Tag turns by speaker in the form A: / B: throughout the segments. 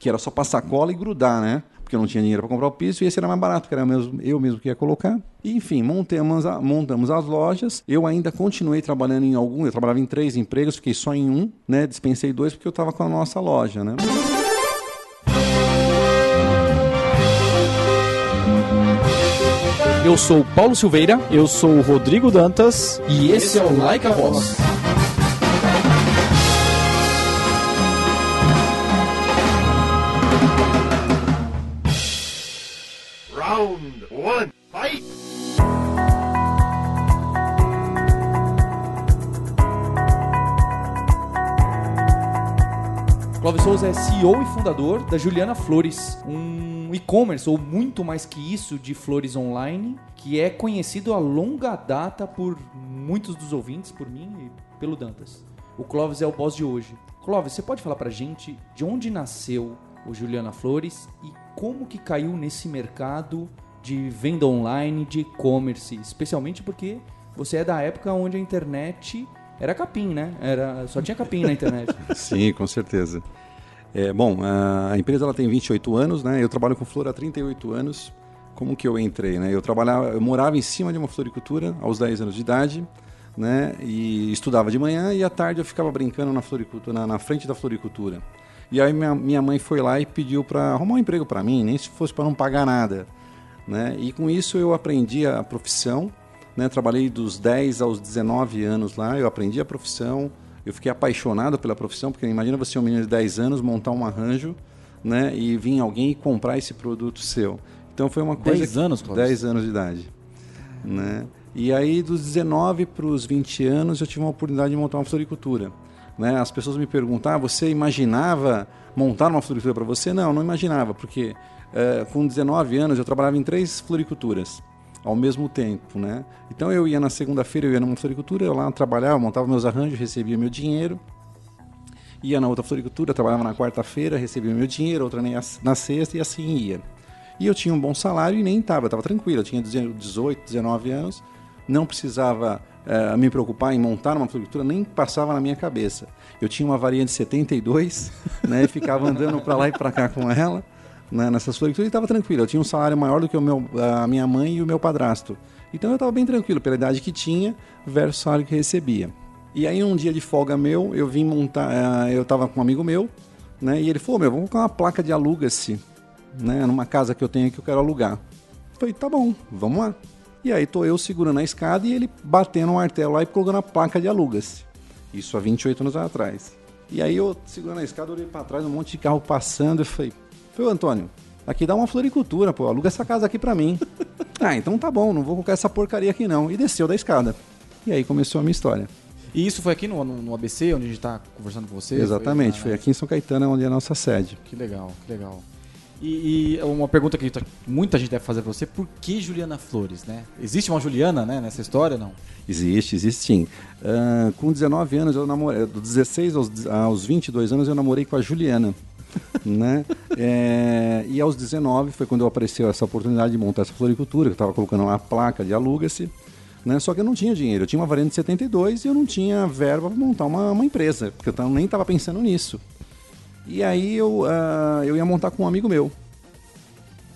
A: que era só passar cola e grudar, né? Porque eu não tinha dinheiro para comprar o piso e esse era mais barato, que era eu mesmo, eu mesmo que ia colocar. E, enfim, montamos, a, montamos as lojas. Eu ainda continuei trabalhando em algum, eu trabalhava em três empregos, fiquei só em um, né? Dispensei dois porque eu estava com a nossa loja, né?
B: Eu sou o Paulo Silveira
C: Eu sou o Rodrigo Dantas.
B: e esse é o Like a Voz. Clóvis Souza é CEO e fundador da Juliana Flores, um e-commerce ou muito mais que isso de flores online, que é conhecido a longa data por muitos dos ouvintes, por mim e pelo Dantas. O Clóvis é o boss de hoje. Clóvis, você pode falar pra gente de onde nasceu o Juliana Flores e como que caiu nesse mercado de venda online, de e-commerce, especialmente porque você é da época onde a internet era capim, né? Era, só tinha capim na internet.
A: Sim, com certeza. É, bom, a empresa ela tem 28 anos, né? Eu trabalho com flor há 38 anos. Como que eu entrei, né? Eu trabalhava, eu morava em cima de uma floricultura aos 10 anos de idade, né? E estudava de manhã e à tarde eu ficava brincando na floricultura, na, na frente da floricultura. E aí minha, minha mãe foi lá e pediu para arrumar um emprego para mim, nem se fosse para não pagar nada, né? E com isso eu aprendi a profissão, né? Trabalhei dos 10 aos 19 anos lá, eu aprendi a profissão, eu fiquei apaixonado pela profissão, porque imagina você um menino de 10 anos montar um arranjo, né, e vir alguém e comprar esse produto seu. Então foi uma coisa
C: 10
A: que-
C: anos, Clóvis?
A: 10 anos de idade, né? E aí dos 19 para os 20 anos eu tive uma oportunidade de montar uma floricultura, né? As pessoas me perguntam: ah, você imaginava montar uma floricultura para você? Não, não imaginava, porque eh, com 19 anos eu trabalhava em três floriculturas ao mesmo tempo, né? Então eu ia na segunda-feira, eu ia numa floricultura, eu lá trabalhava, montava meus arranjos, recebia meu dinheiro. Ia na outra floricultura, trabalhava na quarta-feira, recebia meu dinheiro, outra na sexta e assim ia. E eu tinha um bom salário e nem estava, estava tranquilo. Eu tinha 18, 19 anos, não precisava eh, me preocupar em montar uma floricultura, nem passava na minha cabeça. Eu tinha uma variante 72, né, ficava andando para lá e para cá com ela, né, nessas floriculturas, e estava tranquilo. Eu tinha um salário maior do que o meu, a minha mãe e o meu padrasto. Então eu estava bem tranquilo pela idade que tinha versus o salário que recebia. E aí um dia de folga meu, eu vim montar, eh, eu estava com um amigo meu, né, e ele falou, meu, vamos colocar uma placa de aluga-se né, numa casa que eu tenho que eu quero alugar. Falei, tá bom, vamos lá. E aí tô eu segurando a escada e ele batendo um martelo lá e colocando a placa de alugas. Isso há 28 anos atrás. E aí eu segurando a escada, olhei para trás, um monte de carro passando, eu falei, falei, Antônio, aqui dá uma floricultura, pô, aluga essa casa aqui pra mim. ah, então tá bom, não vou colocar essa porcaria aqui não. E desceu da escada. E aí começou a minha história.
C: E isso foi aqui no, no, no ABC, onde a gente está conversando com você?
A: Exatamente,
C: na-
A: foi aqui em São Caetano, onde é a nossa sede.
C: Que legal, que legal. E, e uma pergunta que tá- muita gente deve fazer pra você, por que Juliana Flores, né? Existe uma Juliana, né, nessa história, não?
A: Existe, existe sim. Ah, com 19 anos, eu namorei, dos 16 aos, aos 22 anos, eu namorei com a Juliana. Né? É, e aos 19 foi quando apareceu essa oportunidade de montar essa floricultura, que eu estava colocando lá a placa de aluga-se. Né? Só que eu não tinha dinheiro, eu tinha uma variante de 72 e eu não tinha verba para montar uma, uma empresa, porque eu nem estava pensando nisso. E aí eu, ah, eu ia montar com um amigo meu.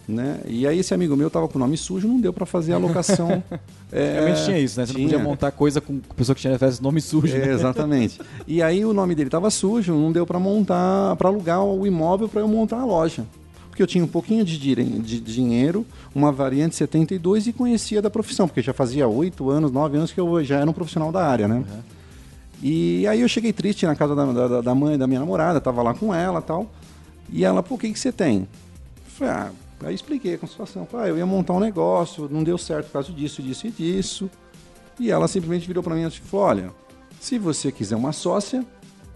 A: Né? E aí esse amigo meu tava com o nome sujo, não deu para fazer a locação. é,
C: Realmente tinha isso, né? Você não
A: tinha.
C: podia montar coisa com pessoa que tinha nome sujo,
A: É,
C: né?
A: exatamente. E aí o nome dele estava sujo, não deu para montar, para alugar o imóvel para eu montar a loja. Porque eu tinha um pouquinho de, de dinheiro, uma variante 72 e conhecia da profissão, porque já fazia oito anos, nove anos que eu já era um profissional da área, né? E aí eu cheguei triste na casa da, da, da mãe da minha namorada, tava lá com ela tal. E ela, pô, o que, que você tem? Falei, ah, aí expliquei a situação. Ah, eu ia montar um negócio, não deu certo por causa disso, disso e disso. E ela simplesmente virou para mim e falou, olha, se você quiser uma sócia,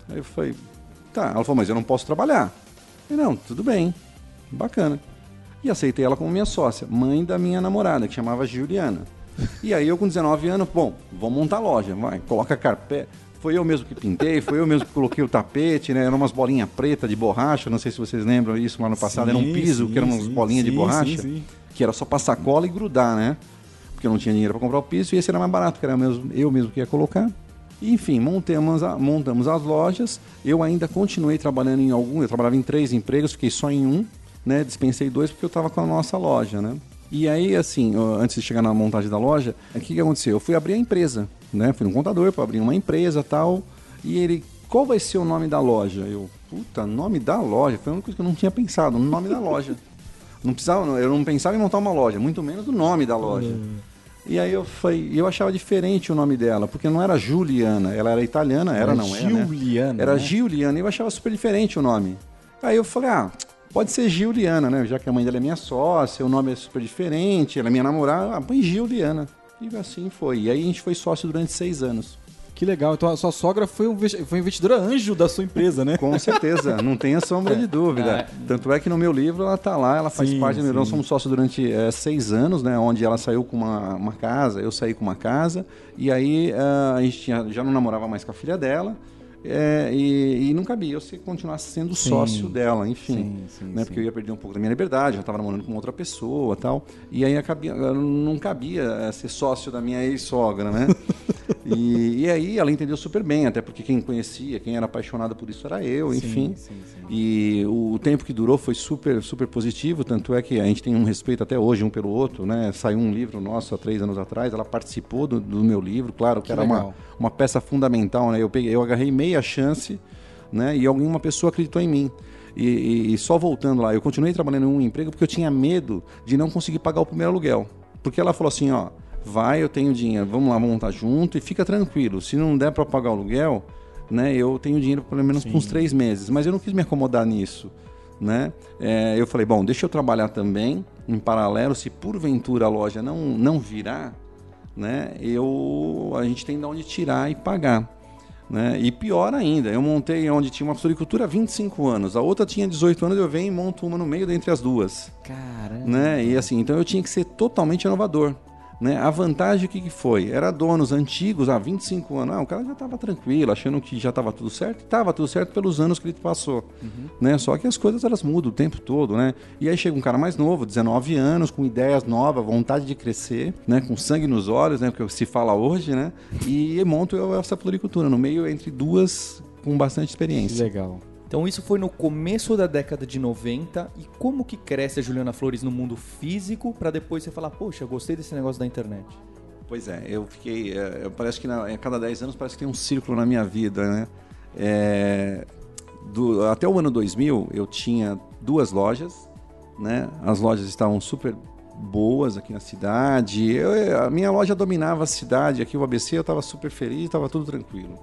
A: aí eu falei, tá. Ela falou, mas eu não posso trabalhar. Eu falei, não, tudo bem, bacana. E aceitei ela como minha sócia, mãe da minha namorada, que chamava Juliana. E aí eu com 19 anos, bom, vamos montar loja, vai, coloca carpete. Foi eu mesmo que pintei, foi eu mesmo que coloquei o tapete, né? Eram umas bolinhas pretas de borracha, não sei se vocês lembram isso lá no passado, era um
C: Sim,
A: piso
C: sim,
A: que eram umas
C: sim,
A: bolinhas de
C: sim,
A: borracha,
C: sim, sim.
A: que era só passar cola e grudar, né? Porque eu não tinha dinheiro para comprar o piso e esse era mais barato, que era eu mesmo, eu mesmo que ia colocar. Enfim, montamos, a- montamos as lojas. Eu ainda continuei trabalhando em algum. Eu trabalhava em três empregos, fiquei só em um, né? Dispensei dois porque eu estava com a nossa loja, né? E aí, assim, antes de chegar na montagem da loja, o que, que aconteceu? Eu fui abrir a empresa, né? Fui no contador para abrir uma empresa tal. E ele, qual vai ser o nome da loja? Eu, puta, nome da loja? Foi uma coisa que eu não tinha pensado, no nome da loja. Não precisava, eu não pensava em montar uma loja, muito menos o nome da loja. E aí eu falei, eu achava diferente o nome dela, porque não era Juliana, ela era italiana, era,
C: Era
A: não é, né?
C: Giuliana,
A: Era
C: né?
A: Giuliana, e eu achava super diferente o nome. Aí eu falei, ah, pode ser Giuliana, né? Já que a mãe dela é minha sócia, o nome é super diferente, ela é minha namorada, ah, põe Giuliana. E assim foi. E aí a gente foi sócio durante seis anos.
C: Que legal. Então a sua sogra foi, um, foi investidora anjo da sua empresa, né?
A: Com certeza, não tenha sombra de dúvida. Tanto é que no meu livro ela tá lá, ela faz
C: Sim,
A: parte do meu. Nós somos sócios durante eh, seis anos, né? Onde ela saiu com uma, uma casa, eu saí com uma casa, e aí ah, a gente tinha- já não namorava mais com a filha dela. Eh, e, e não cabia eu se continuasse sendo
C: Sim.
A: sócio dela, enfim.
C: Sim, sim,
A: né? Porque eu ia perder um pouco da minha liberdade, já estava namorando com outra pessoa tal. E aí acabia, não cabia eh, ser sócio da minha ex-sogra, né? E, e aí ela entendeu super bem, até porque quem conhecia, quem era apaixonado por isso era eu, enfim. E o, o tempo que durou foi super, super positivo, tanto é que a gente tem um respeito até hoje um pelo outro, né? Saiu um livro nosso há três anos atrás, ela participou do, do meu livro, claro que,
C: Que
A: era uma,
C: legal.
A: uma peça fundamental, né? Eu, peguei, eu agarrei meia chance, né? E alguma pessoa acreditou em mim. E, e- e só voltando lá, eu continuei trabalhando em um emprego porque eu tinha medo de não conseguir pagar o primeiro aluguel. Porque ela falou assim, ó, vai, eu tenho dinheiro, vamos lá montar junto e fica tranquilo. Se não der para pagar o aluguel, né, eu tenho dinheiro pelo menos por uns três meses. Mas eu não quis me acomodar nisso, né? É, eu falei, bom, deixa eu trabalhar também em paralelo. Se porventura a loja não não virar, né, eu a gente tem de onde tirar e pagar. Né? E pior ainda, eu montei onde tinha uma floricultura há 25 anos, a outra tinha 18 anos, eu venho e monto uma no meio dentre as duas
C: Caramba.
A: né? E assim, então eu tinha que ser totalmente inovador. Né? A vantagem o que, que foi? Era donos antigos, há 25 anos. Ah, o cara já estava tranquilo, achando que já estava tudo certo. Estava tudo certo pelos anos que ele passou. Né? Só que as coisas elas mudam o tempo todo. Né? E aí chega um cara mais novo, 19 anos, com ideias novas, vontade de crescer, né? com sangue nos olhos, né? que se fala hoje, né? e monto essa floricultura no meio entre duas com bastante experiência.
C: legal.
B: Então isso foi no começo da década de 90 e como que cresce a Juliana Flores no mundo físico pra depois você falar, poxa, gostei desse negócio da internet.
A: Pois é, eu fiquei. é, eu- parece que na- a cada 10 anos parece que tem um círculo na minha vida, né? É, do- até o ano 2000 eu tinha duas lojas, né? As lojas estavam super boas aqui na cidade. Eu- a minha loja dominava a cidade, aqui o ABC eu estava super feliz, estava tudo tranquilo,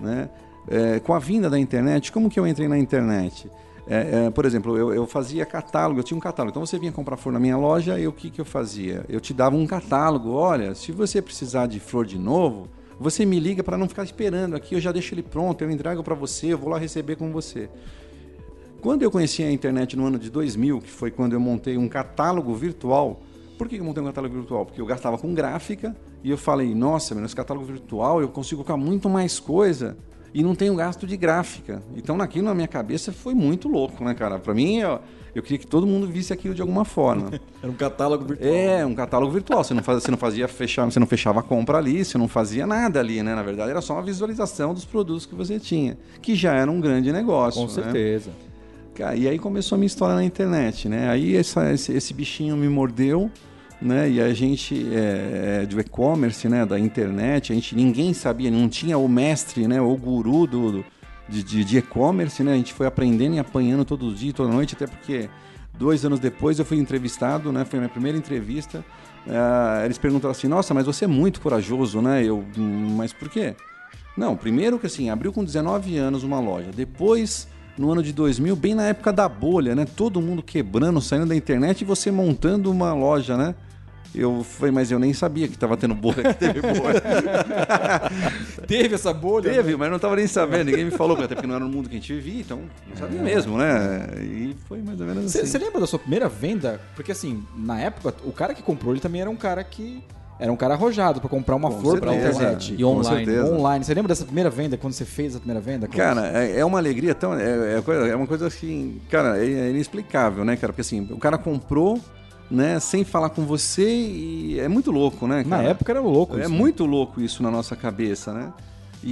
A: né? É, com a vinda da internet, como que eu entrei na internet? É, é, por exemplo, eu, eu fazia catálogo, eu tinha um catálogo. Então você vinha comprar flor na minha loja e o que, que eu fazia? Eu te dava um catálogo. Olha, se você precisar de flor de novo, você me liga para não ficar esperando aqui. Eu já deixo ele pronto, eu entrego para você, eu vou lá receber com você. Quando eu conheci a internet no ano de 2000, que foi quando eu montei um catálogo virtual, por que eu montei um catálogo virtual? Porque eu gastava com gráfica e eu falei, nossa, meu, catálogo virtual eu consigo colocar muito mais coisa e não tenho gasto de gráfica. Então, naquilo na minha cabeça foi muito louco, né, cara? Para mim, eu, eu queria que todo mundo visse aquilo de alguma forma.
C: Era um catálogo virtual.
A: É, um catálogo virtual. Você não fazia, você não fazia fechar, você não fechava a compra ali, você não fazia nada ali, né? Na verdade, era só uma visualização dos produtos que você tinha, que já era um grande negócio.
B: Com
A: né?
B: certeza.
A: Cara, E aí começou a minha história na internet, né? Aí essa- esse, esse bichinho me mordeu, né? E a gente é, é, do e-commerce, né? Da internet, a gente ninguém sabia, não tinha o mestre, né? O guru do, do- de, e-commerce, né? A gente foi aprendendo e apanhando todo dia, toda noite, até porque dois anos depois eu fui entrevistado, né? Foi a minha primeira entrevista. Ah, eles perguntaram assim: Nossa, mas você é muito corajoso, né? Eu, "Hum, mas por quê? Não, primeiro que assim, abriu com 19 anos uma loja. Depois, no ano de 2000, bem na época da bolha, né? Todo mundo quebrando, saindo da internet e você montando uma loja, né? Eu falei, mas eu nem sabia que tava tendo bolha, que teve bolha.
C: Teve essa bolha?
A: teve, mas não tava nem sabendo, ninguém me falou, até porque não era no mundo que a gente vivia, então não sabia mesmo, né? E foi mais ou menos assim.
C: Você lembra da sua primeira venda? Porque assim, na época, o cara que comprou ele também era um cara que. Era um cara arrojado pra comprar uma
A: Com
C: flor pela internet.
B: E online.
C: Online. Você lembra dessa primeira venda, quando você fez a primeira venda?
A: Cara, é, é uma alegria tão. É, é é uma coisa assim. Cara, é, é inexplicável, né, cara? Porque assim, o cara comprou, né, sem falar com você e é muito louco, né?
C: na
A: cara?
C: época era louco.
A: É
C: isso, né?
A: muito louco isso na nossa cabeça, né? E,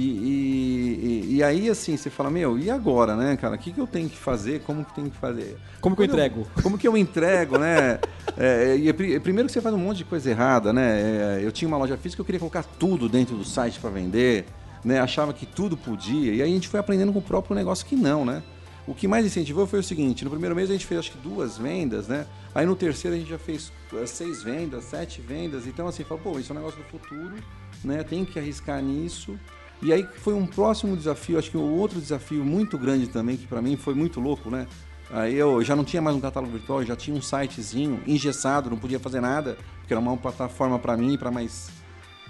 A: e- e- aí, assim, você fala, meu, e agora, né, cara? O que, que eu tenho que fazer? Como que tem que fazer?
C: Como que eu entrego?
A: Como que eu entrego, né? É, e é pri- primeiro que você faz um monte de coisa errada, né? É, eu tinha uma loja física, eu queria colocar tudo dentro do site para vender, né? Achava que tudo podia. E aí a gente foi aprendendo com o próprio negócio que não, né? O que mais incentivou foi o seguinte: no primeiro mês a gente fez acho que duas vendas, né? Aí no terceiro a gente já fez eh, seis vendas, sete vendas. Então, assim, falou, pô, isso é um negócio do futuro, né? Tem que arriscar nisso. E aí foi um próximo desafio, acho que um outro desafio muito grande também, que para mim foi muito louco, né? Aí eu já não tinha mais um catálogo virtual, já tinha um sitezinho engessado, não podia fazer nada, porque era uma plataforma para mim, para mais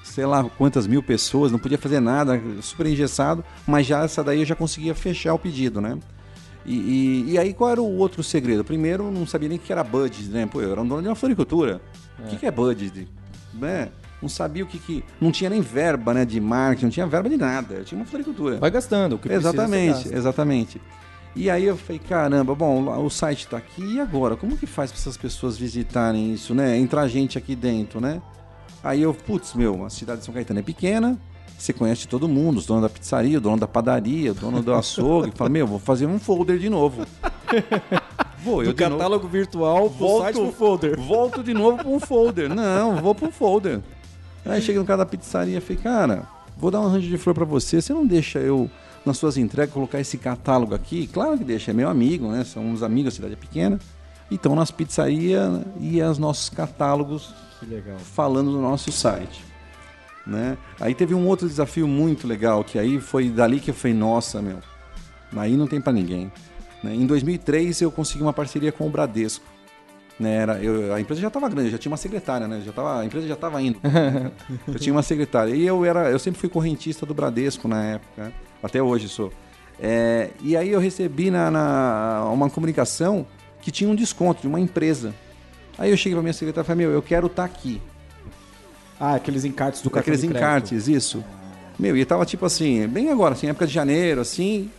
A: sei lá quantas mil pessoas, não podia fazer nada, super engessado, mas já essa daí eu já conseguia fechar o pedido, né? E, e- e aí qual era o outro segredo? Primeiro, eu não sabia nem o que era budget, né? Pô, eu era um dono de uma floricultura. O que, que é budget? Né? Não sabia o que que... Não tinha nem verba né, de marketing, não tinha verba de nada. Eu tinha uma floricultura.
B: Vai gastando o que
A: Exatamente, exatamente. E aí eu falei, caramba, bom, o site está aqui, e agora? Como que faz para essas pessoas visitarem isso, né? Entrar gente aqui dentro, né? Aí eu, putz, meu, a cidade de São Caetano é pequena, você conhece todo mundo, os donos da pizzaria, o dono da padaria, o dono do açougue. Fala, meu, vou fazer um folder de novo. Vou, eu
C: Do
A: de novo-
C: catálogo virtual pro
A: Volto-
C: site pro folder.
A: Volto de novo para um folder. Não, vou para um folder. Aí cheguei no cara da pizzaria e falei, cara, vou dar um arranjo de flor para você. Você não deixa eu, nas suas entregas, colocar esse catálogo aqui? Claro que deixa, é meu amigo, né? São uns amigos, a cidade é pequena. Então, nas pizzarias e os nossos catálogos
C: Que legal.
A: falando no nosso site. Né? Aí teve um outro desafio muito legal, que aí foi dali que eu falei, nossa, meu, aí não tem pra ninguém. né? Em 2003 eu consegui uma parceria com o Bradesco. Né? Era, eu- a empresa já estava grande, já tinha uma secretária, né? Já tava, a empresa já estava indo. eu tinha uma secretária. E eu, era, eu sempre fui correntista do Bradesco na época, né? até hoje sou. É, e aí eu recebi na, na- uma comunicação que tinha um desconto de uma empresa. Aí eu cheguei pra minha secretária e falei, meu, eu quero estar aqui.
C: Ah, aqueles encartes do cartão
A: Aqueles encartes, isso. Meu, e tava tipo assim, bem agora, assim, época de janeiro, assim.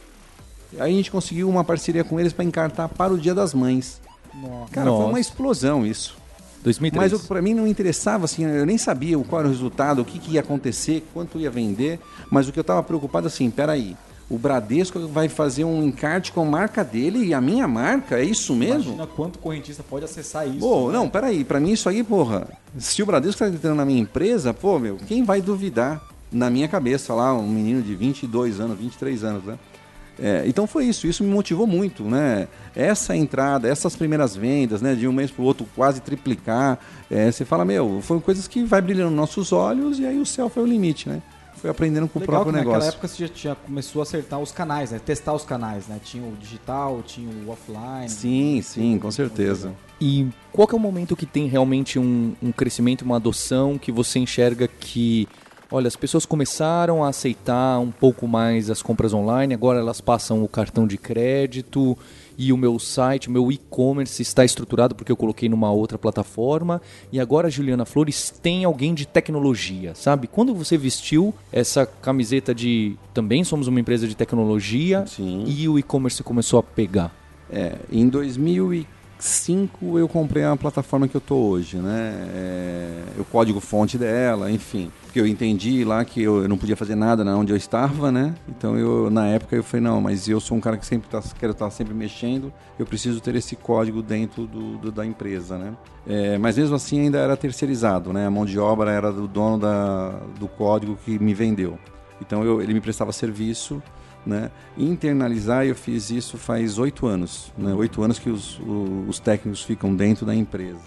A: Aí a gente conseguiu uma parceria com eles para encartar para o Dia das Mães.
C: Nossa.
A: Cara, foi
B: Nossa.
A: uma explosão isso.
B: 2003.
A: Mas o que pra mim não interessava, assim, eu nem sabia qual era o resultado, o que, que ia acontecer, quanto ia vender. Mas o que eu tava preocupado, assim, peraí. O Bradesco vai fazer um encarte com a marca dele e a minha marca? É isso mesmo?
C: Imagina quanto correntista pode acessar isso.
A: Pô,
C: né?
A: não, peraí, pra mim isso aí, porra. Se o Bradesco tá entrando na minha empresa, pô, meu, quem vai duvidar na minha cabeça lá, um menino de 22 anos, 23 anos, né? É, então foi isso, isso me motivou muito, né? Essa entrada, essas primeiras vendas, né? De um mês pro outro quase triplicar. é, você fala, meu, foram coisas que vai brilhando nos nossos olhos e aí o céu foi o limite, né? Foi aprendendo com
C: Legal
A: o próprio
C: que naquela
A: negócio.
C: época você já tinha, começou a acertar os canais, né? Testar os canais, né? Tinha o digital, tinha o offline.
A: Sim, sim, com certeza.
B: E qual que é o momento que tem realmente um, um crescimento, uma adoção que você enxerga que, olha, as pessoas começaram a aceitar um pouco mais as compras online, agora elas passam o cartão de crédito e o meu site, o meu e-commerce está estruturado porque eu coloquei numa outra plataforma e agora a Juliana Flores tem alguém de tecnologia, sabe? Quando você vestiu essa camiseta de também somos uma empresa de tecnologia
A: Sim.
B: e o e-commerce começou a pegar?
A: É, em 2005 eu comprei a plataforma que eu tô hoje, né? É, o código fonte dela, enfim. Porque eu entendi lá que eu, não podia fazer nada na onde eu estava, né? Então eu na época eu falei não, mas eu sou um cara que sempre tá, quero estar sempre mexendo. Eu preciso ter esse código dentro do, do- da empresa, né? É, mas mesmo assim ainda era terceirizado, né? A mão de obra era do dono da, do código que me vendeu. Então eu- ele me prestava serviço né? Internalizar, eu fiz isso faz oito anos. Né? Oito anos que os, os técnicos ficam dentro da empresa.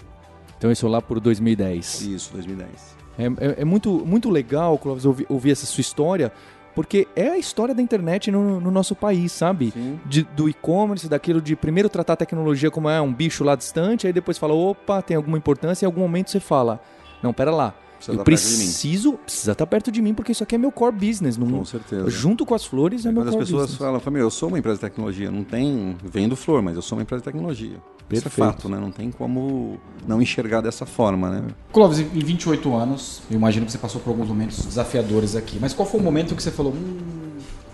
B: Então isso lá por 2010.
A: Isso, 2010.
B: É, é- é muito, muito legal, Clóvis, ouvir, ouvir essa sua história, porque é a história da internet no, no nosso país, sabe? De- do e-commerce, daquilo de primeiro tratar a tecnologia como é um bicho lá distante, aí depois fala, opa, tem alguma importância, e em algum momento você fala, não, pera lá,
A: Precisa
B: eu
A: estar perto de mim.
B: preciso, precisa estar perto de mim, porque isso aqui é meu core business. Não,
A: Com certeza.
B: Junto com as flores é, meu
A: Quando as
B: core
A: pessoas
B: business.
A: falam, meu, eu sou uma empresa de tecnologia, não tem. Vendo flor, mas eu sou uma empresa de tecnologia. Isso é
B: Perfeito.
A: fato, né? Não tem como não enxergar dessa forma, né?
C: Clóvis, em 28 anos, eu imagino que você passou por alguns momentos desafiadores aqui, mas qual foi o momento que você falou, hum,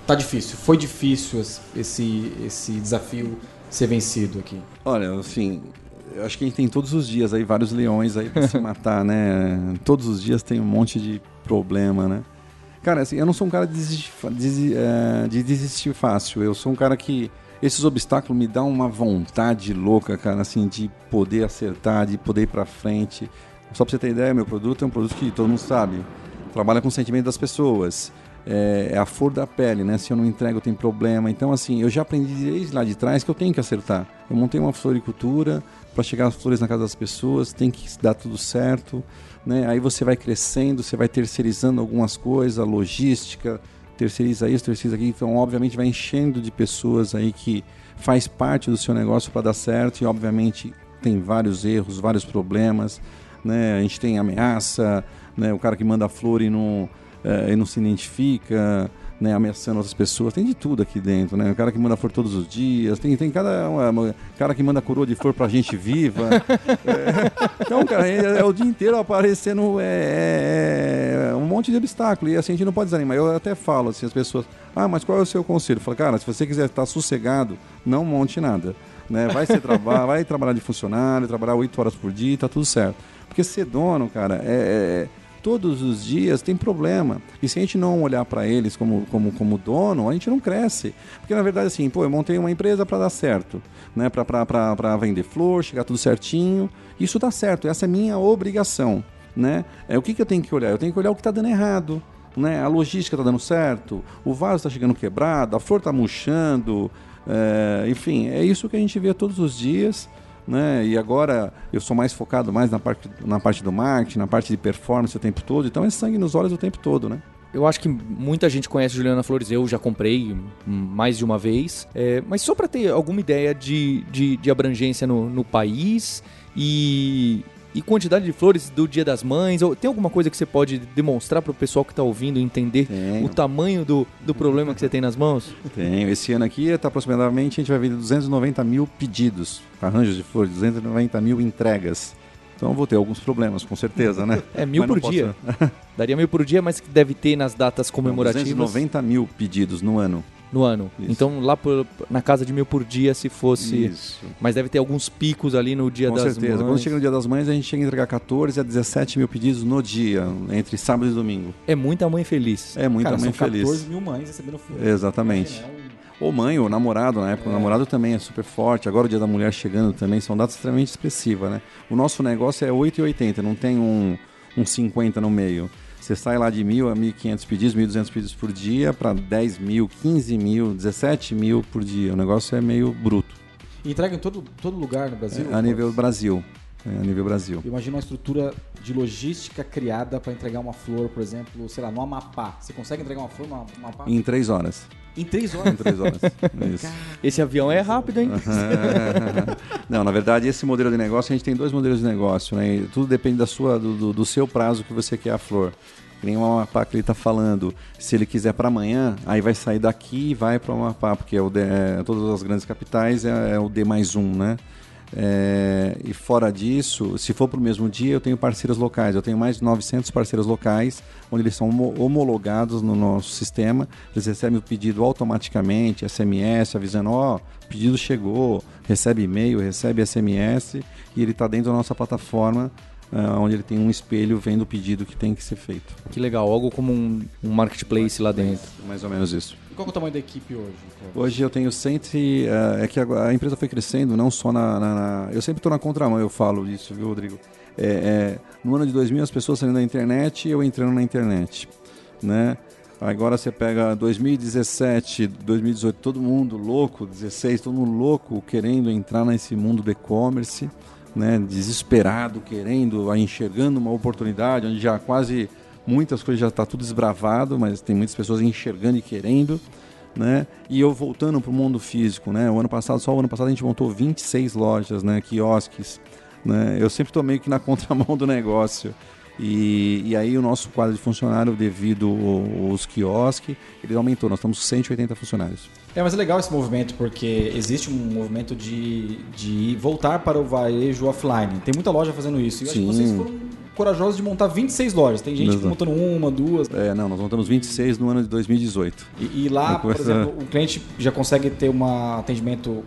C: tá difícil, foi difícil esse, esse desafio ser vencido aqui?
A: Olha, assim, eu acho que a gente tem todos os dias aí vários leões aí pra se matar, né? Todos os dias tem um monte de problema, né? Cara, assim, eu não sou um cara de desistir, eh, de desistir fácil. Eu sou um cara que esses obstáculos me dão uma vontade louca, cara, assim, de poder acertar, de poder ir pra frente. Só pra você ter ideia, meu produto é um produto que todo mundo sabe. Trabalha com o sentimento das pessoas. É, é a flor da pele, né? Se eu não entrego, tem problema. Então, assim, eu já aprendi desde lá de trás que eu tenho que acertar. Eu montei uma floricultura para chegar as flores na casa das pessoas, tem que dar tudo certo, né? Aí você vai crescendo, você vai terceirizando algumas coisas, logística, terceiriza isso, terceiriza aquilo. Então, obviamente, vai enchendo de pessoas aí que faz parte do seu negócio para dar certo e, obviamente, tem vários erros, vários problemas, né? A gente tem ameaça, né? O cara que manda flor e não, eh, e não se identifica, né? Ameaçando outras pessoas. Tem de tudo aqui dentro, né? O cara que manda flor todos os dias, tem, tem cada uma- uma- cara que manda coroa de flor pra gente viva. É, então, cara, é, é o dia inteiro aparecendo é, é, um monte de obstáculo. E assim, a gente não pode desanimar. Eu até falo assim, as pessoas, ah, mas qual é o seu conselho? Eu falo, cara, se você quiser estar sossegado, não monte nada. Né? Vai, ser traba vai trabalhar de funcionário, trabalhar oito horas por dia, tá tudo certo. Porque ser dono, cara, é, é- todos os dias tem problema. E se a gente não olhar para eles como, como, como dono, a gente não cresce. Porque na verdade, assim, pô, eu montei uma empresa para dar certo, né? Para vender flor, chegar tudo certinho. Isso dá certo, essa é minha obrigação, né? É, o que, que eu tenho que olhar? Eu tenho que olhar o que está dando errado. Né? A logística está dando certo, o vaso está chegando quebrado, a flor está murchando, é, enfim, é isso que a gente vê todos os dias né? E agora eu sou mais focado mais na parte, na parte do marketing, na parte de performance o tempo todo. Então é sangue nos olhos o tempo todo, né?
B: Eu acho que muita gente conhece Juliana Flores, eu já comprei mais de uma vez. É, mas só para ter alguma ideia de, de, de abrangência no, no país e, e quantidade de flores do Dia das Mães, ou tem alguma coisa que você pode demonstrar para o pessoal que está ouvindo entender
A: Tenho.
B: o tamanho do, do problema que você tem nas mãos?
A: Tenho. Esse ano aqui está aproximadamente, a gente vai vender 290 mil pedidos, arranjos de flores, 290 mil entregas. Então eu vou ter alguns problemas, com certeza, né?
B: É mil por
A: posso-
B: dia. Daria mil por dia, mas que deve ter nas datas comemorativas
A: 290 mil pedidos no ano.
B: No ano.
A: Isso.
B: Então lá por- na casa de mil por dia se fosse.
A: Isso.
B: Mas deve ter alguns picos ali no dia
A: Com
B: das
A: certeza.
B: mães.
A: Quando chega no Dia das Mães, a gente chega a entregar 14 a 17 mil pedidos no dia, entre sábado e domingo.
B: É muita mãe feliz.
A: É muita
C: Cara,
A: mãe
C: são 14
A: feliz.
C: mil mães recebendo flor.
A: Exatamente.
C: É, né? Um-
A: Ou mãe, ou namorado na época. O namorado também é super forte. Agora o Dia da Mulher chegando também. São datas extremamente expressivas, né? O nosso negócio é 8,80, não tem um, um 50 no meio. Você sai lá de mil a 1.500 pedidos, 1.200 pedidos por dia para 10 mil, 15 mil, 17 mil por dia. O negócio é meio bruto.
C: E entrega em todo, todo lugar no Brasil?
A: a nível Brasil. É, a nível Brasil.
C: Imagina uma estrutura de logística criada para entregar uma flor, por exemplo, sei lá, no Amapá. Você consegue entregar uma flor no Amapá?
A: Em três horas.
C: Em três
A: Em
C: horas.
A: três horas. Isso.
B: Esse avião é rápido, hein?
A: Não, na verdade, esse modelo de negócio, a gente tem dois modelos de negócio, né? E tudo depende da sua, do, do- do seu prazo que você quer a flor. Que nem o Amapá que ele está falando. Se ele quiser para amanhã, aí vai sair daqui e vai para o Amapá, porque é o D- é, todas as grandes capitais é, é o D mais um, né? É, e fora disso, se for para o mesmo dia, eu tenho parceiros locais. Eu tenho mais de 900 parceiros locais, onde eles são homo- homologados no nosso sistema. Eles recebem o pedido automaticamente, SMS, avisando: ó, o pedido chegou, recebe e-mail, recebe SMS, e ele está dentro da nossa plataforma, ah, onde ele tem um espelho vendo o pedido que tem que ser feito.
B: Que legal, algo como um, um marketplace lá dentro.
A: Mais ou menos isso.
C: Qual é o tamanho da equipe hoje?
A: Hoje eu tenho 100. e, eh, é que agora a empresa foi crescendo, não só na. na- na- eu sempre estou na contramão, eu falo disso, viu, Rodrigo? É, é, no ano de 2000, as pessoas saindo da internet e eu entrando na internet. Né? Agora você pega 2017, 2018, todo mundo louco, 16, todo mundo louco querendo entrar nesse mundo do e-commerce, né? desesperado, querendo, enxergando uma oportunidade, onde já quase muitas coisas já está tudo desbravado, mas tem muitas pessoas enxergando e querendo né? E eu voltando para o mundo físico, né? O ano passado, só o ano passado a gente montou 26 lojas, né? Quiosques, né? Eu sempre estou meio que na contramão do negócio. E, e aí o nosso quadro de funcionário, devido aos quiosques, ele aumentou. Nós estamos com 180 funcionários.
C: É, mas é legal esse movimento porque existe um movimento de, de voltar para o varejo offline. Tem muita loja fazendo isso. E eu acho que
A: Sim.
C: vocês foram corajosos de montar 26 lojas. Tem gente
A: Exato.
C: montando uma, duas.
A: É, não, nós montamos 26 no ano de 2018.
C: E, e lá, por exemplo, o cliente já consegue ter um atendimento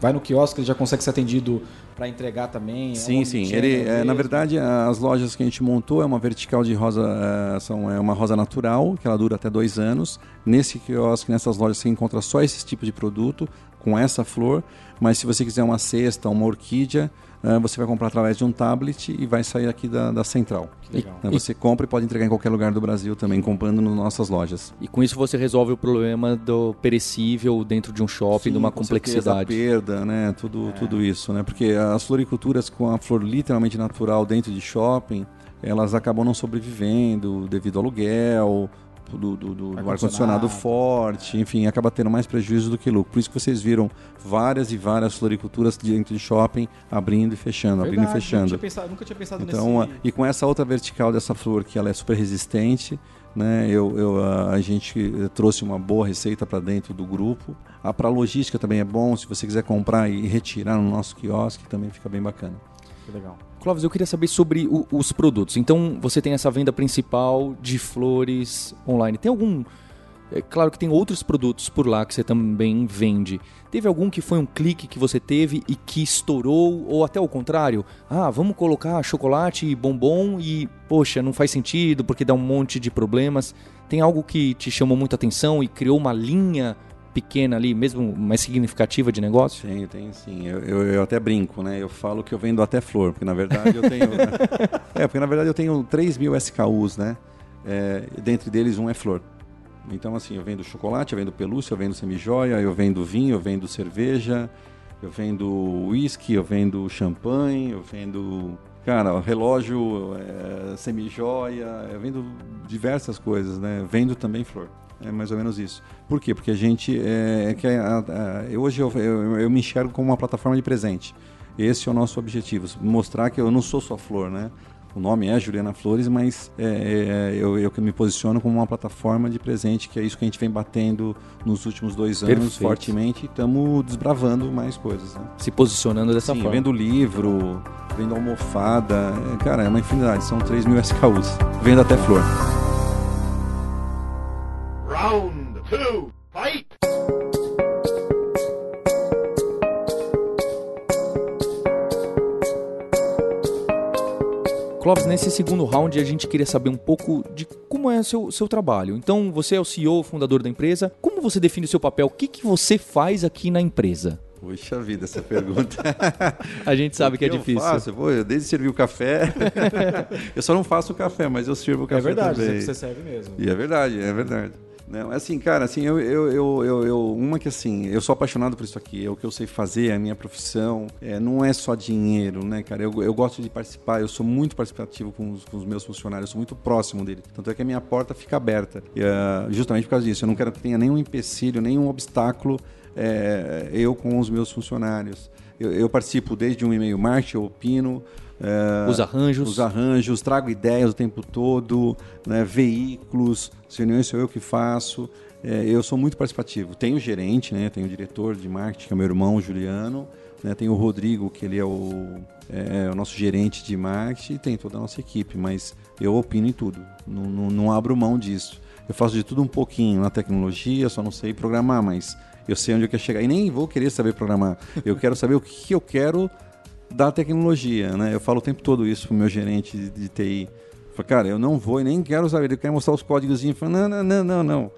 C: vai no quiosque, ele já consegue ser atendido para entregar também. É
A: Sim,
C: um
A: sim. Ele, é, na verdade, as lojas que a gente montou é uma vertical de rosa, é, são, é uma rosa natural, que ela dura até dois anos. Nesse quiosque, nessas lojas, você encontra só esse tipo de produto, com essa flor. Mas se você quiser uma cesta, uma orquídea, é, você vai comprar através de um tablet e vai sair aqui da, da central. Né, Você compra e pode entregar em qualquer lugar do Brasil também, comprando nas nossas lojas.
B: E com isso você resolve o problema do perecível dentro de um shopping, de uma
A: com certeza,
B: complexidade.
A: A perda, né? Tudo, tudo isso, né? Porque as floriculturas com a flor literalmente natural dentro de shopping, elas acabam não sobrevivendo devido ao aluguel, do, do, do- do
C: Ar-condicionado.
A: ar-condicionado forte, enfim, acaba tendo mais prejuízo do que lucro. Por isso que vocês viram várias e várias floriculturas dentro de shopping abrindo e fechando, abrindo e
C: Verdade,
A: fechando.
C: Nunca tinha pensado, nunca tinha pensado
A: Então,
C: nesse...
A: e com essa outra vertical dessa flor que ela é super resistente, né? Eu, eu, a, a gente eh, trouxe uma boa receita para dentro do grupo. A para logística também é bom, se você quiser comprar e retirar no nosso quiosque também fica bem bacana.
C: Que legal.
B: Clóvis, eu queria saber sobre o- os produtos. Então, você tem essa venda principal de flores online. Tem algum. É claro que tem outros produtos por lá que você também vende. Teve algum que foi um clique que você teve e que estourou, ou até o contrário? Ah, vamos colocar chocolate e bombom e, poxa, não faz sentido porque dá um monte de problemas. Tem algo que te chamou muita atenção e criou uma linha pequena ali, mesmo mais significativa de negócio?
A: Tem, tem sim. Eu, eu, eu até brinco, né? Eu falo que eu vendo até flor, porque na verdade eu tenho. é, porque na verdade eu tenho 3 mil SKUs, né? É, dentre deles um é flor. Então, assim, eu vendo chocolate, eu vendo pelúcia, eu vendo semijoia, eu vendo vinho, eu vendo cerveja, eu vendo whisky, eu vendo champanhe, eu vendo, cara, relógio, é, semijoia, eu vendo diversas coisas, né? Vendo também flor. É mais ou menos isso. Por quê? Porque a gente. É, é que a- a- hoje eu, eu, eu me enxergo como uma plataforma de presente. Esse é o nosso objetivo. Mostrar que eu não sou só flor, né? O nome é Juliana Flores, mas é, é, eu, eu que me posiciono como uma plataforma de presente, que é isso que a gente vem batendo nos últimos dois anos
B: Perfeito.
A: fortemente e estamos desbravando mais coisas. Né?
B: Se posicionando dessa
A: Sim,
B: forma.
A: vendo livro, vendo almofada, é, cara, é uma infinidade, são 3 mil SKUs. Vendo até flor.
D: Round two, fight!
B: Clóvis, nesse segundo round a gente queria saber um pouco de como é o seu, seu trabalho. Então, você é o CEO, fundador da empresa. Como você define o seu papel? O que, que você faz aqui na empresa?
A: Puxa vida, essa pergunta.
B: A gente sabe
A: O
B: que é
A: eu
B: difícil.
A: faço? Eu vou, eu desde servir o café. eu só não faço o café, mas eu sirvo o café
C: É verdade,
A: também.
C: você serve mesmo.
A: E é verdade, é verdade. Não, assim, cara, assim, eu, eu, eu, eu, uma que assim, eu sou apaixonado por isso aqui, é o que eu sei fazer, é a minha profissão, é, não é só dinheiro, né, cara? Eu, eu gosto de participar, eu sou muito participativo com os, com os meus funcionários, eu sou muito próximo dele. Tanto é que a minha porta fica aberta, E, ah, justamente por causa disso. Eu não quero que tenha nenhum empecilho, nenhum obstáculo é, eu com os meus funcionários. Eu, eu participo desde um e-mail marketing, eu opino. é,
B: Os arranjos.
A: os arranjos, trago ideias o tempo todo, né, veículos, as reuniões sou eu que faço. É, eu sou muito participativo. Tenho o gerente, né, tenho o diretor de marketing, que é meu irmão, Juliano. Né, tem o Rodrigo, que ele é o, é, o nosso gerente de marketing, e tem toda a nossa equipe, mas eu opino em tudo. Não, não, não abro mão disso. Eu faço de tudo um pouquinho na tecnologia, só não sei programar, mas eu sei onde eu quero chegar. E nem vou querer saber programar. Eu quero saber o que eu quero da tecnologia, né? Eu falo o tempo todo isso pro meu gerente de, de TI. Falo, cara, eu não vou e nem quero saber. Ele quer mostrar os códigos fala, não, não, não, não, não.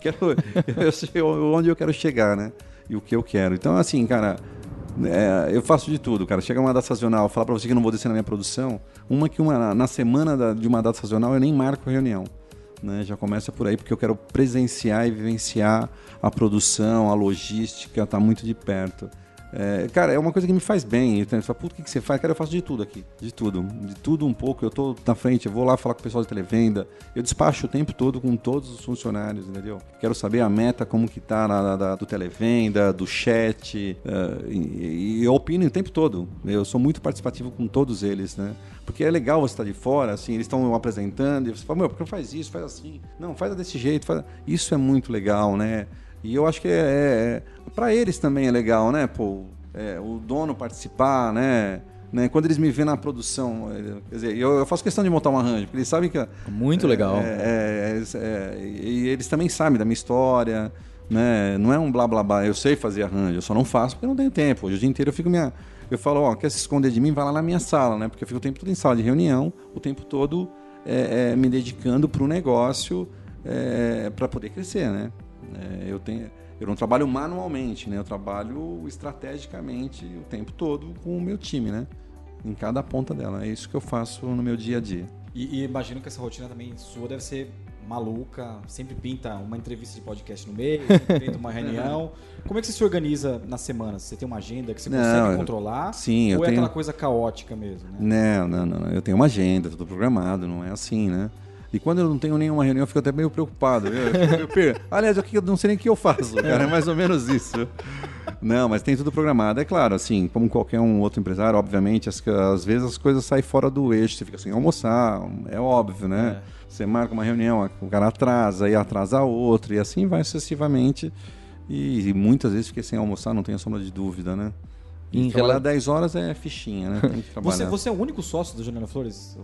A: Quero, eu sei onde eu quero chegar, né? E o que eu quero. Então, assim, cara, é, eu faço de tudo, cara. Chega uma data sazonal, falar pra você que não vou descer na minha produção. Uma que uma, na semana da- de uma data sazonal eu nem marco reunião. Né? Já começa por aí, porque eu quero presenciar e vivenciar a produção, a logística, tá muito de perto. É, cara, é uma coisa que me faz bem. Então, fala, puta, o que, que você faz? Cara, eu faço de tudo aqui. De tudo. De tudo um pouco. Eu tô na frente, eu vou lá falar com o pessoal de televenda. Eu despacho o tempo todo com todos os funcionários, entendeu? Quero saber a meta, como que tá na, na- do televenda, do chat. é, e, e eu opino o tempo todo. Eu sou muito participativo com todos eles, né? Porque é legal você estar de fora, assim, eles estão apresentando e você fala, meu, por que faz isso? Faz assim. Não, faz desse jeito. Faz... Isso é muito legal, né? E eu acho que é, é, para eles também é legal, né? Pô, é, o dono participar, né? né? Quando eles me vêem na produção, é, quer dizer, eu, eu faço questão de montar um arranjo, porque eles sabem que
B: Muito legal.
A: é, é, é, é, e eles também sabem da minha história, Né? Não é um blá blá blá, eu sei fazer arranjo, eu só não faço porque eu não tenho tempo. Hoje o dia inteiro eu fico minha. Eu falo, ó, quer se esconder de mim, vai lá na minha sala, né? Porque eu fico o tempo todo em sala de reunião, o tempo todo é, é, me dedicando para o negócio é, para poder crescer, né? É, eu tenho. Eu não trabalho manualmente, né? Eu trabalho estrategicamente o tempo todo com o meu time, né? Em cada ponta dela. É isso que eu faço no meu dia a dia.
C: E, e imagino que essa rotina também sua deve ser maluca, sempre pinta uma entrevista de podcast no meio, sempre pinta uma reunião. Como é que você se organiza na semana? Você tem uma agenda que você
A: Não,
C: consegue
A: eu-
C: controlar?
A: sim, eu
C: Ou é
A: tenho-
C: aquela coisa caótica mesmo, né?
A: Não, não, não, não. Eu tenho uma agenda, tudo programado, não é assim, né? E quando eu não tenho nenhuma reunião, eu fico até meio preocupado. Eu meio per- Aliás, eu eu não sei nem o que eu faço, cara. É mais ou menos isso. Não, mas tem tudo programado. É claro, assim, como qualquer um outro empresário, obviamente, as- às vezes as coisas saem fora do eixo, você fica sem almoçar, é óbvio, né? Você marca uma reunião, o cara atrasa, aí atrasa outro, e assim vai sucessivamente. E, e muitas vezes fiquei sem almoçar, não tenho sombra de dúvida, né? E
B: Em
A: trabalhar
B: rela-
A: 10 horas é fichinha, né?
C: Você, você é o único sócio da Juliana Flores?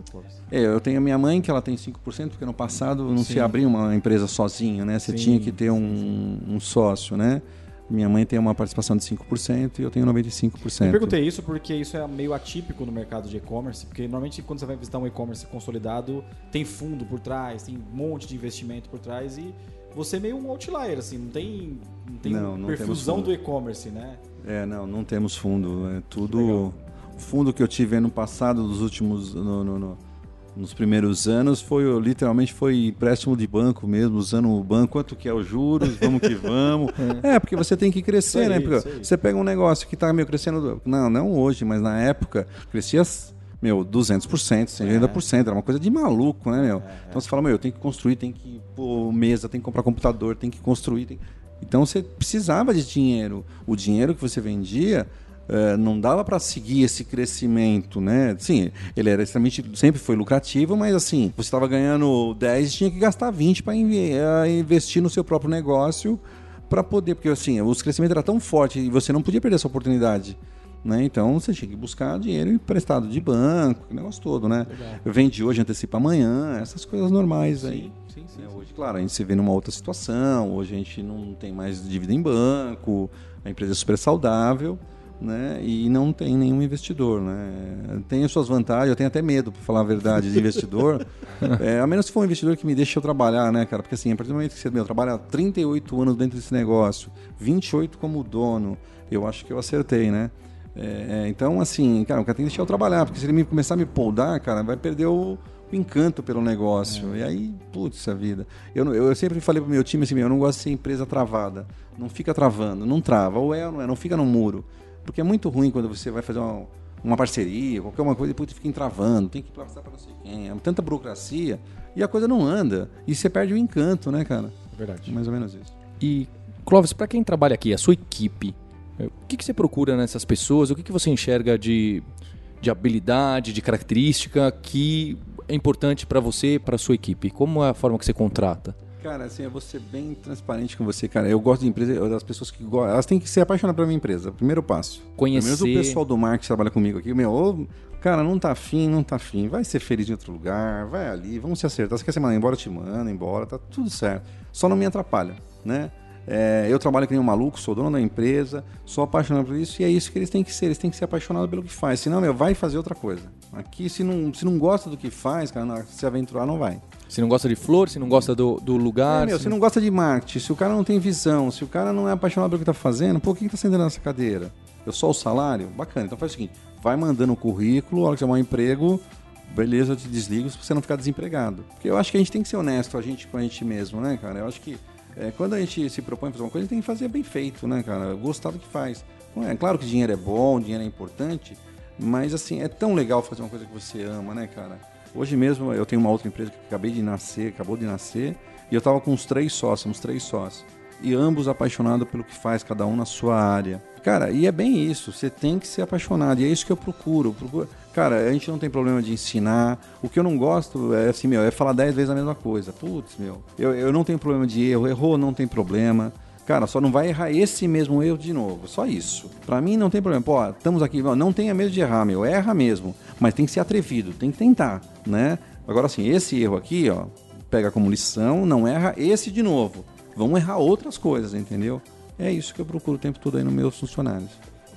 A: É, eu tenho a minha mãe que ela tem 5%, porque no passado não se
C: Sim.
A: abria uma empresa sozinho, né? Você
C: Sim,
A: tinha que ter um, um sócio, né? Minha mãe tem uma participação de 5% e eu tenho 95%.
C: Eu perguntei isso porque isso é meio atípico no mercado de e-commerce, porque normalmente quando você vai visitar um e-commerce consolidado, tem fundo por trás, tem um monte de investimento por trás e você é meio um outlier, assim, não tem, não tem
A: Não, não
C: perfusão do e-commerce, né?
A: É, não, não temos fundo. É
C: legal.
A: tudo. O fundo que eu tive ano passado, dos últimos. no- no- no- nos primeiros anos, foi literalmente foi empréstimo de banco mesmo, usando o banco, quanto que é os juros, vamos que vamos. é, porque você tem que crescer,
C: Isso
A: né?
C: aí,
A: Porque
C: aí.
A: você pega um negócio que está meio crescendo. Não, não hoje, mas na época, crescia. Meu, 200%, 180%, era uma coisa de maluco, né, meu? Então você fala, meu, eu tenho que construir, tem que pôr mesa, tem que comprar computador, tem que construir. tem- Então você precisava de dinheiro. O dinheiro que você vendia eh, não dava para seguir esse crescimento, né? Sim, ele era extremamente, sempre foi lucrativo, mas assim, você estava ganhando 10 e tinha que gastar 20 para investir no seu próprio negócio para poder, porque assim, os crescimentos eram tão fortes e você não podia perder essa oportunidade. Né? Então você tinha que buscar dinheiro emprestado de banco, o negócio todo, né? Vende hoje, antecipa amanhã, essas coisas normais aí.
C: sim, sim.
A: É, hoje, claro, a gente se vê numa outra situação, hoje a gente não tem mais dívida em banco, a empresa é super saudável, né? E não tem nenhum investidor, né? Tem as suas vantagens, eu tenho até medo, para falar a verdade, de investidor. É, a menos que for um investidor que me deixe eu trabalhar, né, cara? Porque assim, a partir do momento que você meu, trabalha 38 anos dentro desse negócio, 28 como dono, eu acho que eu acertei, né? É, é, então, assim, cara, o cara tem que deixar eu trabalhar, porque se ele me começar a me poldar, cara, vai perder o, o encanto pelo negócio. E aí, putz, a vida. Eu, não- eu sempre falei pro meu time assim, eu não gosto de ser empresa travada. Não fica travando, não trava. Ou é ou não é, não fica no muro. Porque é muito ruim quando você vai fazer uma, uma parceria, qualquer uma coisa, e putz, fica entravando, tem que passar para não sei quem. É tanta burocracia e a coisa não anda. E você perde o encanto, né, cara?
C: É verdade.
A: Mais ou menos isso.
B: E, Clóvis, para quem trabalha aqui, a sua equipe, o que, que você procura nessas pessoas? O que, que você enxerga de, de habilidade, de característica que é importante para você e para sua equipe? Como é a forma que você contrata?
A: Cara, assim, eu vou ser bem transparente com você, cara. Eu gosto de empresa, eu- das pessoas que gostam, elas têm que ser apaixonadas pela minha empresa. Primeiro passo.
B: Conhecer-
A: Pelo menos o pessoal do marketing que trabalha comigo aqui, meu, ô, cara, não tá afim, não tá afim. Vai ser feliz em outro lugar, vai ali, vamos se acertar. Se quer ser mandado embora, eu te manda embora, tá tudo certo. Só não me atrapalha, né? É, eu trabalho que nem um maluco, sou dono da empresa, sou apaixonado por isso e é isso que eles têm que ser. Eles têm que ser apaixonados pelo que faz. Senão, meu, vai fazer outra coisa. Aqui, se não, se não gosta do que faz, cara, na- se aventurar, não vai.
B: Se não gosta de flor, se não gosta do, do lugar.
A: É, meu,
B: se
A: se não gosta de marketing, se o cara não tem visão, se o cara não é apaixonado pelo que tá fazendo, por que, que tá sentando nessa cadeira? Eu só o salário? Bacana. Então faz o seguinte: vai mandando o currículo, a hora que chamar um emprego, beleza, eu te desligo pra você não ficar desempregado. Porque eu acho que a gente tem que ser honesto a gente com a gente mesmo, né, cara? Eu acho que é, quando a gente se propõe a fazer uma coisa, a gente tem que fazer bem feito, né, cara? Gostar do que faz. É claro que dinheiro é bom, dinheiro é importante, mas assim, é tão legal fazer uma coisa que você ama, né, cara? Hoje mesmo eu tenho uma outra empresa que acabei de nascer, acabou de nascer, e eu tava com uns três sócios, uns três sócios. E ambos apaixonados pelo que faz, cada um na sua área. Cara, e é bem isso, você tem que ser apaixonado, e é isso que eu procuro. eu procuro- Cara, a gente não tem problema de ensinar. O que eu não gosto é assim, meu, é falar dez vezes a mesma coisa. Putz, meu, eu, eu não tenho problema de erro, errou, não tem problema. Cara, só não vai errar esse mesmo erro de novo. Só isso. Pra mim não tem problema. Pô, estamos aqui, não, tenha medo de errar, meu. Erra mesmo. Mas tem que ser atrevido, tem que tentar, né? Agora assim, esse erro aqui, ó, pega como lição, não erra esse de novo. vão errar outras coisas, entendeu? É isso que eu procuro o tempo todo aí nos meus funcionários.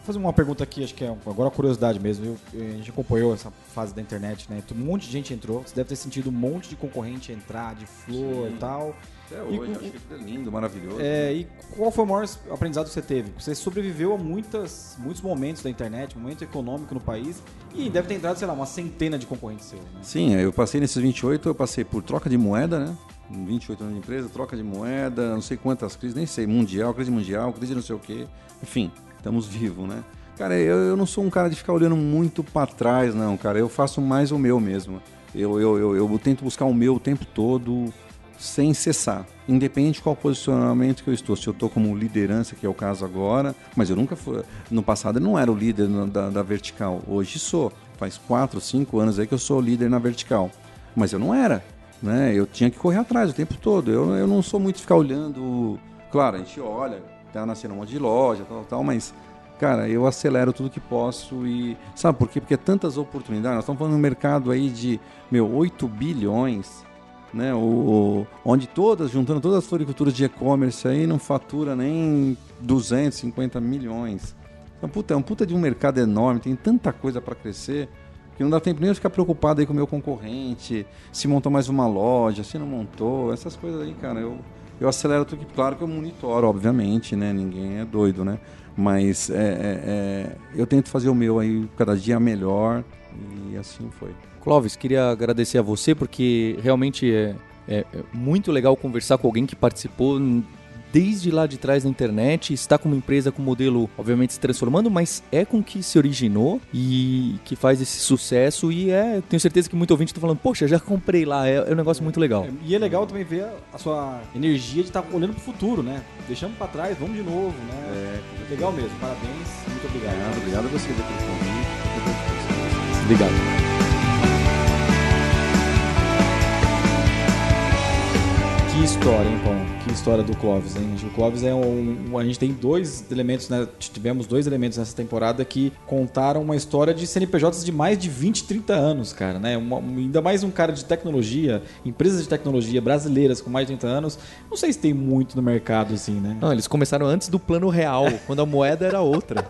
C: Vou fazer uma pergunta aqui, acho que é agora uma curiosidade mesmo. Eu, a gente acompanhou essa fase da internet, né? Um monte de gente entrou. Você deve ter sentido um monte de concorrente entrar, de flor e tal.
A: Até
C: E
A: hoje,
C: com-
A: acho que é lindo, maravilhoso.
C: É, e qual foi o maior aprendizado que você teve? Você sobreviveu a muitas, muitos momentos da internet, momento econômico no país, e deve ter entrado, sei lá, uma centena de concorrentes seus, né?
A: Sim, eu passei nesses 28, eu passei por troca de moeda, né? 28 anos de empresa, troca de moeda, não sei quantas crises, nem sei, mundial, crise mundial, crise não sei o quê. Enfim, estamos vivos, né? Cara, eu, eu não sou um cara de ficar olhando muito para trás, não, cara. Eu faço mais o meu mesmo. Eu, eu, eu, eu tento buscar o meu o tempo todo, sem cessar. Independente de qual posicionamento que eu estou. Se eu estou como liderança, que é o caso agora, mas eu nunca fui. No passado eu não era o líder da, da vertical. Hoje sou. Faz 4, 5 anos aí que eu sou líder na vertical. Mas eu não era. Né? Eu tinha que correr atrás o tempo todo. Eu, eu não sou muito ficar olhando. Claro, a gente olha, tá nascendo um monte de loja, tal, tal, mas. Cara, eu acelero tudo que posso e. Sabe por quê? Porque é tantas oportunidades. Nós estamos falando de um mercado aí de, meu, 8 bilhões né? O, o- onde todas, juntando todas as floriculturas de e-commerce aí, não fatura nem 250 milhões. Então, puta, é um puta de um mercado enorme, tem tanta coisa para crescer que não dá tempo nem de ficar preocupado aí com o meu concorrente, se montou mais uma loja, se não montou, essas coisas aí, cara, eu, eu acelero tudo claro que eu monitoro, obviamente, né? Ninguém é doido, né? Mas é, é, é, eu tento fazer o meu aí cada dia melhor e assim foi.
B: Clóvis, queria agradecer a você porque realmente é, é- é muito legal conversar com alguém que participou desde lá de trás da internet, está com uma empresa com modelo, obviamente, se transformando, mas é com que se originou e que faz esse sucesso e é, tenho certeza que muito ouvinte está falando, poxa, já comprei lá, é, é um negócio muito legal.
C: É, E é legal também ver a, a sua energia de estar olhando pro futuro, né? Deixando pra trás, vamos de novo, né?
A: É,
C: Legal mesmo, parabéns, muito obrigado.
A: Obrigado, obrigado a vocês aqui pelo convite.
B: Obrigado.
C: Que história, hein, Paulo? Que história do Clóvis, hein? O Clóvis é um, um- A gente tem dois elementos, né? Tivemos dois elementos nessa temporada que contaram uma história de CNPJs de mais de 20, 30 anos, cara, né? Uma- um- ainda mais um cara de tecnologia, empresas de tecnologia brasileiras com mais de 30 anos. Não sei se tem muito no mercado, assim, né?
B: Não, eles começaram antes do plano real, quando a moeda era outra.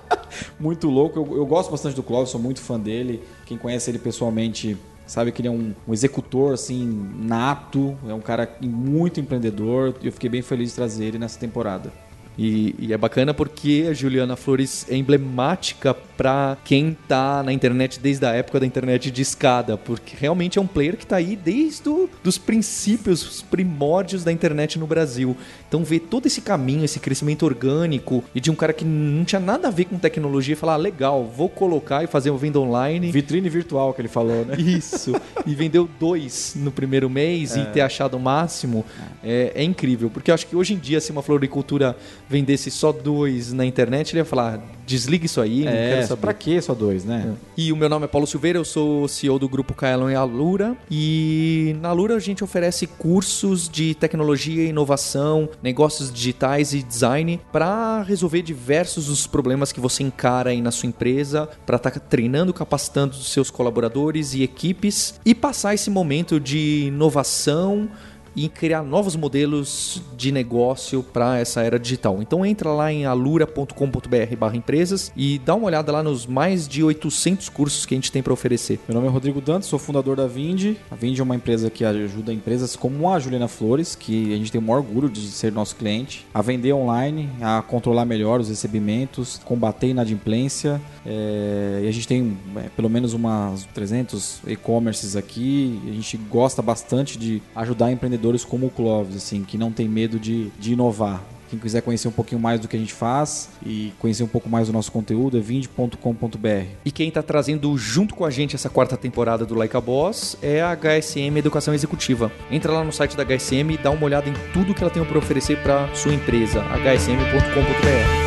C: muito louco. Eu, eu gosto bastante do Clóvis, sou muito fã dele. Quem conhece ele pessoalmente sabe que ele é um, um executor assim nato, é um cara muito empreendedor. E eu fiquei bem feliz de trazer ele nessa temporada.
B: E, e é bacana porque a Juliana Flores é emblemática pra quem tá na internet desde a época da internet de escada, porque realmente é um player que tá aí desde o, dos princípios, os primórdios da internet no Brasil. Então ver todo esse caminho, esse crescimento orgânico e de um cara que não tinha nada a ver com tecnologia e falar, ah, legal, vou colocar e fazer uma venda online.
C: Vitrine virtual que ele falou, né?
B: Isso. E vendeu dois no primeiro mês e ter achado o máximo é, é incrível. Porque eu acho que hoje em dia, se uma floricultura vendesse só dois na internet, ele ia falar: desliga isso aí, não
C: É,
B: quero saber.
C: pra que só dois, né?
B: E o meu nome é Paulo Silveira, eu sou CEO do grupo Kaelon e Alura. E na Alura a gente oferece cursos de tecnologia inovação, negócios digitais e design para resolver diversos os problemas que você encara aí na sua empresa, para estar treinando, capacitando os seus colaboradores e equipes e passar esse momento de inovação e criar novos modelos de negócio para essa era digital. Então entra lá em alura.com.br/empresas e dá uma olhada lá nos mais de 800 cursos que a gente tem para oferecer.
C: Meu nome é Rodrigo Dantas, sou fundador da Vindi. A Vindi é uma empresa que ajuda empresas como a Juliana Flores, que a gente tem o maior orgulho de ser nosso cliente, a vender online, a controlar melhor os recebimentos, combater inadimplência. É, e a gente tem é, pelo menos umas 300 e-commerces aqui. A gente gosta bastante de ajudar empreendedores como o Clóvis, assim, que não tem medo de, de inovar. Quem quiser conhecer um pouquinho mais do que a gente faz e conhecer um pouco mais do nosso conteúdo é vindi.com.br.
B: E quem está trazendo junto com a gente essa quarta temporada do Like a Boss é a HSM Educação Executiva. Entra lá no site da HSM e dá uma olhada em tudo que ela tem para oferecer para sua empresa, hsm.com.br.